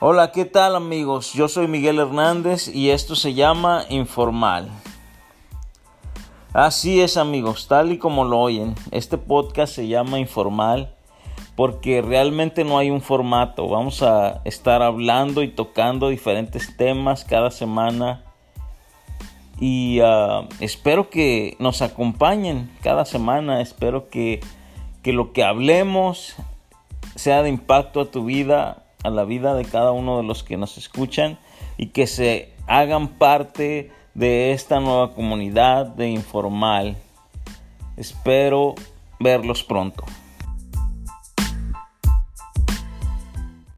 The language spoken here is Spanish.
Hola, ¿qué tal amigos? Yo soy Miguel Hernández y esto se llama Informal. Así es amigos, tal y como lo oyen, este podcast se llama Informal porque realmente no hay un formato. Vamos a estar hablando y tocando diferentes temas cada semana y ah, espero que nos acompañen cada semana, espero que, que lo que hablemos sea de impacto a tu vida a la vida de cada uno de los que nos escuchan y que se hagan parte de esta nueva comunidad de informal. Espero verlos pronto.